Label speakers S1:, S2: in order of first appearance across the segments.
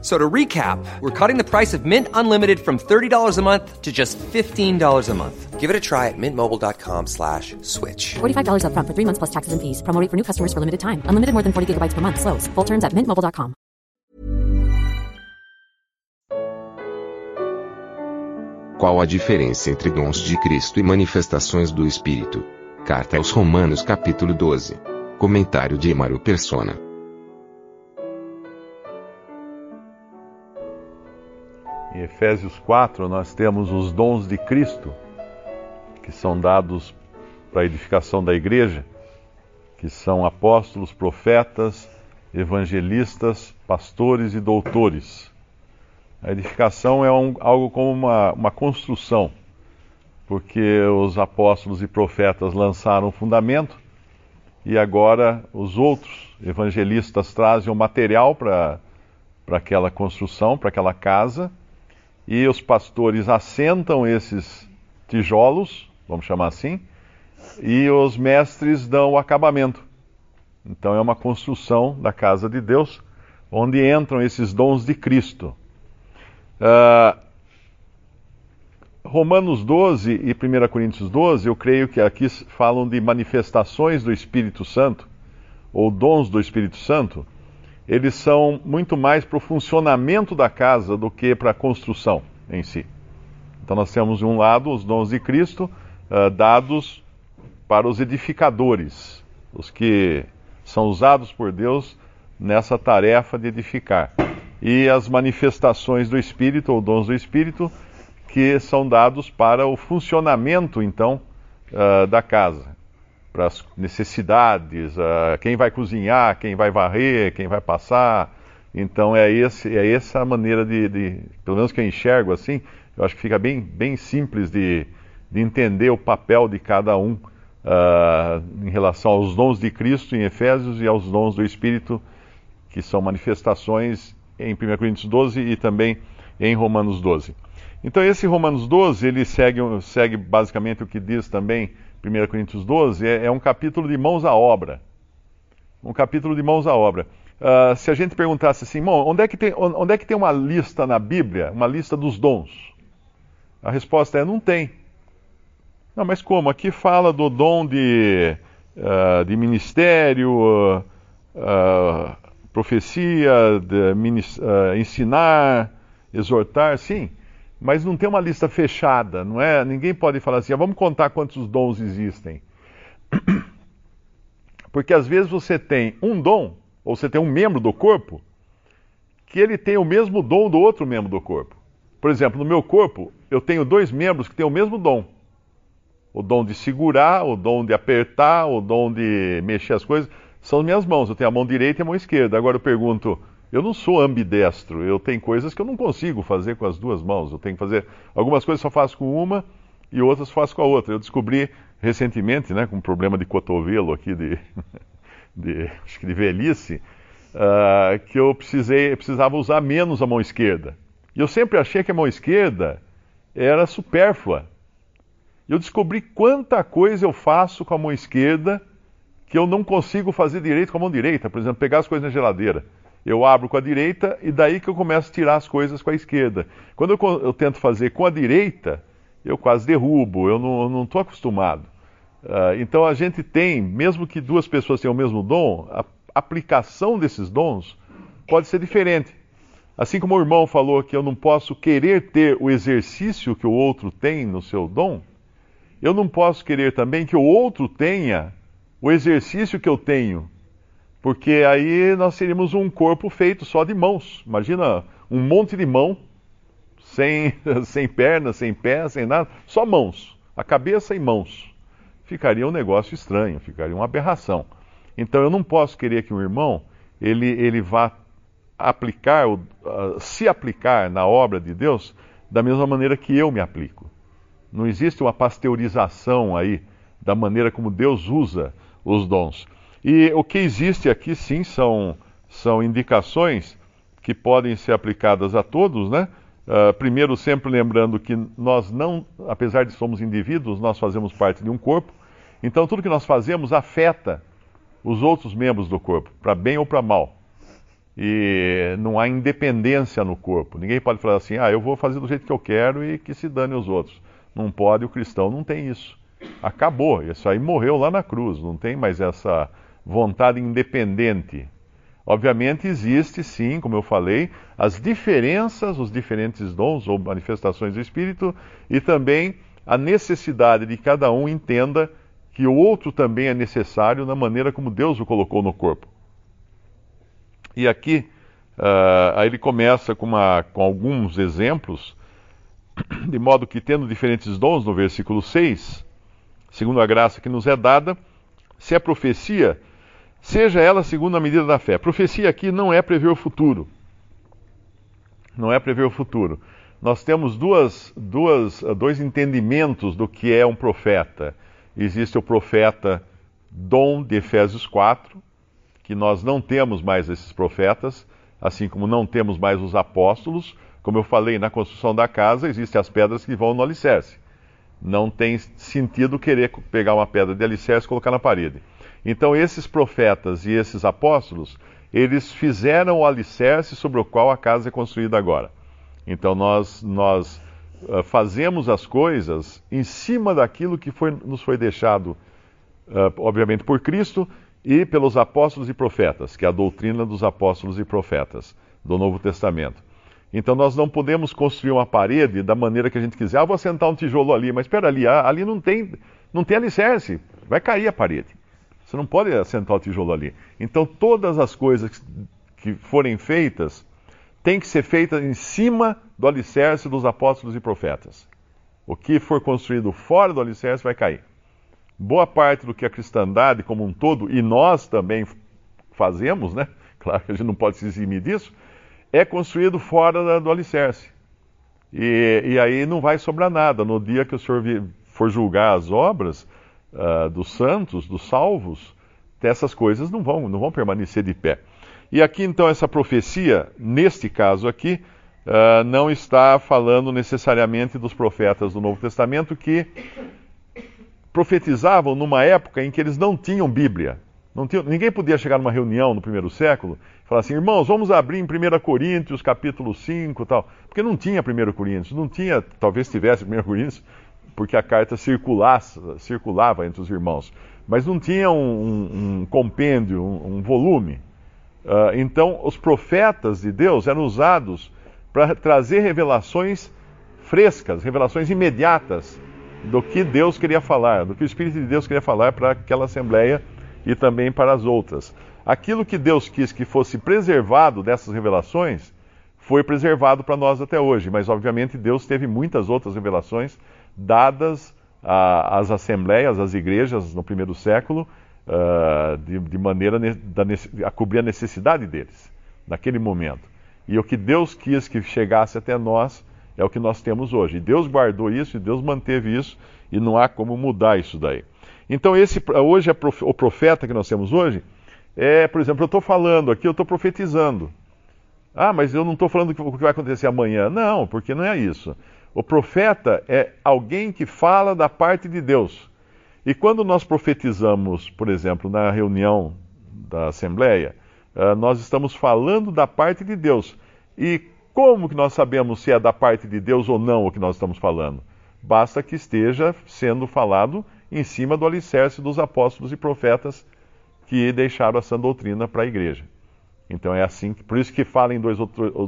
S1: So to recap, we're cutting the price of Mint Unlimited from $30 a month to just $15 a month.
S2: Give it a try at mintmobile.com slash switch.
S3: $45 upfront for three months plus taxes and fees. Promo rate for new customers for limited time. Unlimited more than 40 gigabytes per month. Slows. Full terms at mintmobile.com.
S4: Qual a diferença entre dons de Cristo e manifestações do Espírito? Carta aos Romanos capítulo 12. Comentário de Emaro Persona.
S5: Em Efésios 4, nós temos os dons de Cristo, que são dados para a edificação da igreja, que são apóstolos, profetas, evangelistas, pastores e doutores. A edificação é um, algo como uma, uma construção, porque os apóstolos e profetas lançaram o fundamento e agora os outros evangelistas trazem o material para aquela construção, para aquela casa, e os pastores assentam esses tijolos, vamos chamar assim, e os mestres dão o acabamento. Então é uma construção da casa de Deus, onde entram esses dons de Cristo. Uh, Romanos 12 e 1 Coríntios 12, eu creio que aqui falam de manifestações do Espírito Santo, ou dons do Espírito Santo. Eles são muito mais para o funcionamento da casa do que para a construção em si. Então nós temos de um lado os dons de Cristo uh, dados para os edificadores, os que são usados por Deus nessa tarefa de edificar. E as manifestações do Espírito, ou dons do Espírito, que são dados para o funcionamento, então, uh, da casa, para as necessidades, uh, quem vai cozinhar, quem vai varrer, quem vai passar. Então é, esse, é essa a maneira de, de, pelo menos que eu enxergo assim, eu acho que fica bem, bem simples de, de entender o papel de cada um uh, em relação aos dons de Cristo em Efésios e aos dons do Espírito, que são manifestações em 1 Coríntios 12 e também em Romanos 12. Então esse Romanos 12, ele segue, segue basicamente o que diz também 1 Coríntios 12, é, é, um capítulo de mãos à obra. Um capítulo de mãos à obra. Uh, se a gente perguntasse assim, onde é, que tem, onde é que tem uma lista na Bíblia, uma lista dos dons? A resposta é, não tem. Não, mas como? Aqui fala do dom de, uh, de ministério, uh, profecia, de, ensinar, exortar, sim mas não tem uma lista fechada, não é? Ninguém pode falar assim, ah, vamos contar quantos dons existem. Porque às vezes você tem um dom, ou você tem um membro do corpo, que ele tem o mesmo dom do outro membro do corpo. Por exemplo, no meu corpo, eu tenho dois membros que têm o mesmo dom. O dom de segurar, o dom de apertar, o dom de mexer as coisas, são as minhas mãos. Eu tenho a mão direita e a mão esquerda. Agora eu pergunto, eu não sou ambidestro, eu tenho coisas que eu não consigo fazer com as duas mãos. Eu tenho que fazer. Algumas coisas só faço com uma e outras faço com a outra. Eu descobri recentemente, né, com um problema de cotovelo aqui, de, de acho que de velhice, uh, que eu precisei, eu precisava usar menos a mão esquerda. E eu sempre achei que a mão esquerda era supérflua. Eu descobri quanta coisa eu faço com a mão esquerda que eu não consigo fazer direito com a mão direita. Por exemplo, pegar as coisas na geladeira eu abro com a direita e daí que eu começo a tirar as coisas com a esquerda. Quando eu, eu tento fazer com a direita, eu quase derrubo, eu não estou acostumado. Uh, então a gente tem, mesmo que duas pessoas tenham o mesmo dom, a aplicação desses dons pode ser diferente. Assim como o irmão falou que eu não posso querer ter o exercício que o outro tem no seu dom, eu não posso querer também que o outro tenha o exercício que eu tenho porque aí nós seríamos um corpo feito só de mãos. Imagina um monte de mão, sem, sem pernas, sem pés, sem nada, só mãos, a cabeça e mãos. Ficaria um negócio estranho, ficaria uma aberração. Então eu não posso querer que um irmão ele, ele vá aplicar, uh, se aplicar na obra de Deus da mesma maneira que eu me aplico. Não existe uma pasteurização aí da maneira como Deus usa os dons. E o que existe aqui, sim, são, são indicações que podem ser aplicadas a todos, né? Uh, primeiro, sempre lembrando que nós não, apesar de somos indivíduos, nós fazemos parte de um corpo. Então, tudo que nós fazemos afeta os outros membros do corpo, para bem ou para mal. E não há independência no corpo. Ninguém pode falar assim, ah, eu vou fazer do jeito que eu quero e que se dane os outros. Não pode, o cristão não tem isso. Acabou, isso aí morreu lá na cruz, não tem mais essa vontade independente. Obviamente existe sim, como eu falei, as diferenças, os diferentes dons ou manifestações do Espírito e também a necessidade de cada um entenda que o outro também é necessário na maneira como Deus o colocou no corpo. E aqui, uh, aí ele começa com, uma, com alguns exemplos, de modo que, tendo diferentes dons, no versículo 6, segundo a graça que nos é dada, se é profecia, seja ela segundo a medida da fé. Profecia aqui não é prever o futuro. Não é prever o futuro. Nós temos duas, duas, dois entendimentos do que é um profeta. Existe o profeta Dom de Efésios 4, que nós não temos mais esses profetas, assim como não temos mais os apóstolos. Como eu falei, na construção da casa existem as pedras que vão no alicerce. Não tem sentido querer pegar uma pedra de alicerce e colocar na parede. Então, esses profetas e esses apóstolos, eles fizeram o alicerce sobre o qual a casa é construída agora. Então, nós, nós uh, fazemos as coisas em cima daquilo que foi, nos foi deixado, uh, obviamente, por Cristo e pelos apóstolos e profetas, que é a doutrina dos apóstolos e profetas do Novo Testamento. Então nós não podemos construir uma parede da maneira que a gente quiser. Ah, vou sentar um tijolo ali, mas espera ali, ah, ali não tem, não tem alicerce, vai cair a parede. Você não pode assentar o tijolo ali. Então, todas as coisas que forem feitas têm que ser feitas em cima do alicerce dos apóstolos e profetas. O que for construído fora do alicerce vai cair. Boa parte do que a cristandade como um todo, e nós também fazemos, né? Claro que a gente não pode se eximir disso, é construído fora do alicerce. E, e aí não vai sobrar nada. No dia que o Senhor for julgar as obras, uh, dos santos, dos salvos, essas coisas não vão, não vão permanecer de pé. E aqui então essa profecia, neste caso aqui, uh, não está falando necessariamente dos profetas do Novo Testamento que profetizavam numa época em que eles não tinham Bíblia. Não tinham, ninguém podia chegar numa reunião no primeiro século e falar assim, irmãos, vamos abrir em 1 Coríntios, capítulo 5 tal. Porque não tinha 1 Coríntios, não tinha, talvez tivesse 1 Coríntios, porque a carta circulava entre os irmãos, mas não tinha um, um, um compêndio, um, um volume. Uh, então, os profetas de Deus eram usados para trazer revelações frescas, revelações imediatas do que Deus queria falar, do que o Espírito de Deus queria falar para aquela assembleia e também para as outras. Aquilo que Deus quis que fosse preservado dessas revelações foi preservado para nós até hoje, mas obviamente Deus teve muitas outras revelações dadas às assembleias, às igrejas no primeiro século, uh, de, de, maneira da, a cobrir a necessidade deles, naquele momento. E o que Deus quis que chegasse até nós é o que nós temos hoje. E Deus guardou isso e Deus manteve isso, e não há como mudar isso daí. Então, esse hoje o profeta que nós temos hoje, é, por exemplo, eu estou falando aqui, eu estou profetizando. Ah, mas eu não estou falando o que vai acontecer amanhã. Não, porque não é isso. O profeta é alguém que fala da parte de Deus. E quando nós profetizamos, por exemplo, na reunião da Assembleia, uh, nós estamos falando da parte de Deus. E como que nós sabemos se é da parte de Deus ou não o que nós estamos falando? Basta que esteja sendo falado em cima do alicerce dos apóstolos e profetas que deixaram essa doutrina para a igreja. Então é assim, por isso que falem dois,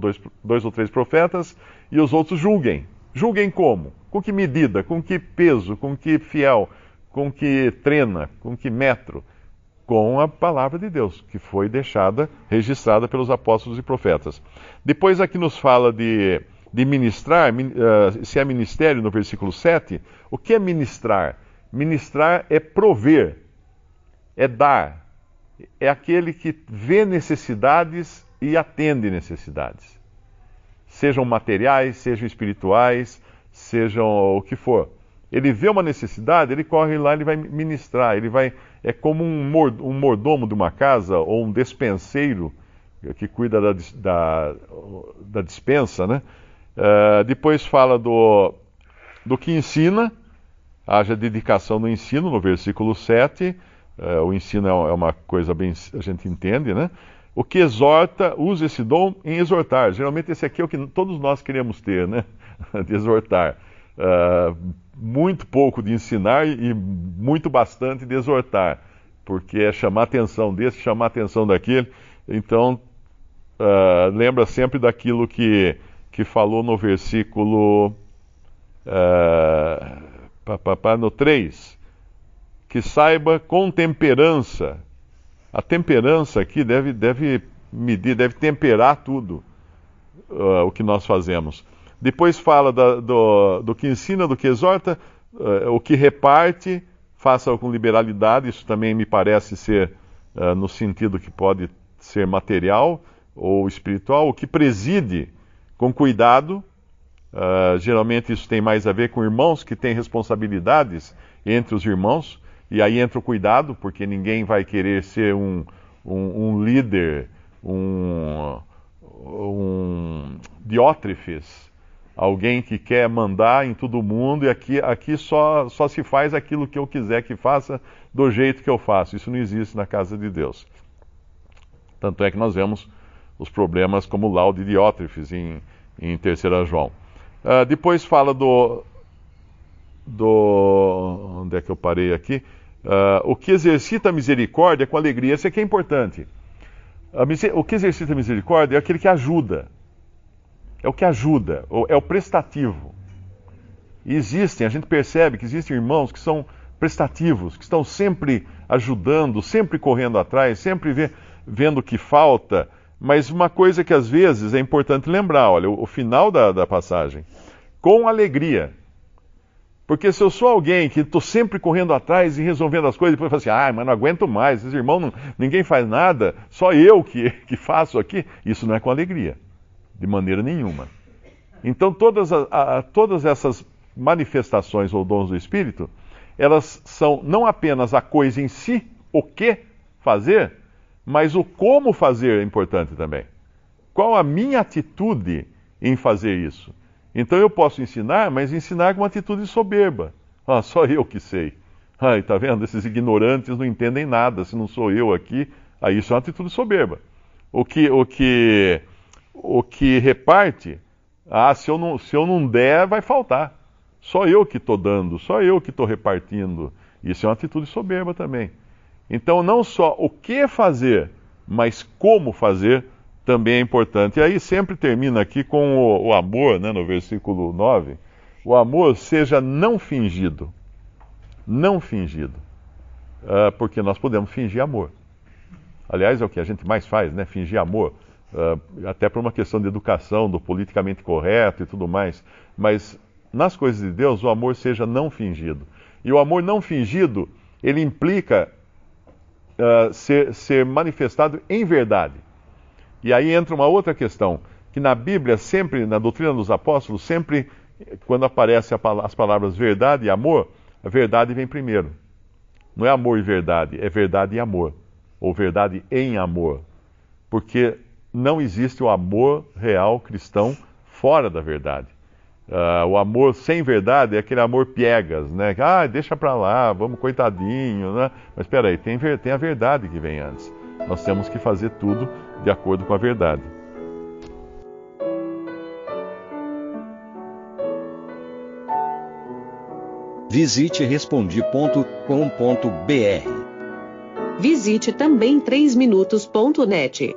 S5: dois, dois ou três profetas e os outros julguem. Julguem como? Com que medida? Com que peso? Com que fiel? Com que trena? Com que metro? Com a palavra de Deus, que foi deixada, registrada pelos apóstolos e profetas. Depois aqui nos fala de, de ministrar, uh, se é ministério no versículo 7. O que é ministrar? Ministrar é prover, é dar, é aquele que vê necessidades e atende necessidades sejam materiais, sejam espirituais, sejam o que for. Ele vê uma necessidade, ele corre lá, ele vai ministrar, ele vai é como um mordomo de uma casa ou um despenseiro que cuida da, da, da dispensa, né? Uh, depois fala do, do que ensina, haja dedicação no ensino, no versículo 7. Uh, o ensino é, é uma coisa bem, a gente entende, né? O que exorta, usa esse dom em exortar. Geralmente esse aqui é o que todos nós queremos ter, né? De exortar. Uh, muito pouco de ensinar e muito bastante de exortar, porque é chamar a atenção desse, chamar a atenção daquele. Então, uh, lembra sempre daquilo que, que falou no versículo uh, pá, pá, pá, no 3, que saiba com temperança. A temperança aqui deve, deve medir, deve temperar tudo uh, o que nós fazemos. Depois fala da, do, do, que ensina, do que exorta, uh, o que reparte, faça com liberalidade. Isso também me parece ser uh, no sentido que pode ser material ou espiritual. O que preside com cuidado. Geralmente isso tem mais a ver com irmãos que têm responsabilidades entre os irmãos. E aí entra o cuidado, porque ninguém vai querer ser um, um, um líder, um, um diótrefes alguém que quer mandar em todo mundo e aqui, aqui só, só se faz aquilo que eu quiser que faça do jeito que eu faço. Isso não existe na casa de Deus. Tanto é que nós vemos os problemas como laude de Diótrefes em, em 3 João. Uh, depois fala do, do. Onde é que eu parei aqui? Uh, o que exercita a misericórdia com alegria. Isso aqui é importante. o que exercita a misericórdia é aquele que ajuda é o que ajuda, é o prestativo. E existem, a gente percebe que existem irmãos que são prestativos, que estão sempre ajudando, sempre correndo atrás, sempre vê, vendo o que falta. Mas uma coisa que às vezes é importante lembrar, olha, o, o final da, da passagem, com alegria. Porque se eu sou alguém que estou sempre correndo atrás e resolvendo as coisas, depois eu falo assim, ah, mas não aguento mais, esses irmãos, não, ninguém faz nada, só eu que, que faço aqui, isso não é com alegria de maneira nenhuma. Então, todas, a, a, todas essas manifestações ou dons do Espírito, elas são não apenas a coisa em si, o que fazer, mas o como fazer é importante também. Qual a minha atitude em fazer isso? Então eu posso ensinar, mas ensinar com uma atitude soberba. Ah, só eu que sei. Ai, tá vendo? Esses ignorantes não entendem nada. Se não sou eu aqui, aí isso é uma atitude soberba. O que, o que o que reparte, ah, se eu não, se eu não der, vai faltar. Só eu que estou dando, só eu que estou repartindo. Isso é uma atitude soberba também. Então, não só o que fazer, mas como fazer também é importante. E aí sempre termina aqui com o, o amor, né, no versículo 9. O amor seja não fingido. Não fingido. Uh, porque nós podemos fingir amor. Aliás, é o que a gente mais faz, né? Fingir amor uh, até por uma questão de educação, do politicamente correto e tudo mais. Mas nas coisas de Deus, o amor seja não fingido. E o amor não fingido, ele implica uh, ser, ser manifestado em verdade. E aí entra uma outra questão, que na Bíblia, sempre, na doutrina dos apóstolos, sempre, quando aparecem as palavras verdade e amor, a verdade vem primeiro. Não é amor e verdade, é verdade e amor. Ou verdade em amor. Porque não existe o amor real cristão fora da verdade. Uh, o amor sem verdade é aquele amor piegas, né? Ah, deixa pra lá, vamos coitadinho, né? Mas espera aí, tem, tem a verdade que vem antes. Nós temos que fazer tudo de acordo com a verdade.
S6: Visite respondi.com.br.
S7: Visite também 3minutos.net.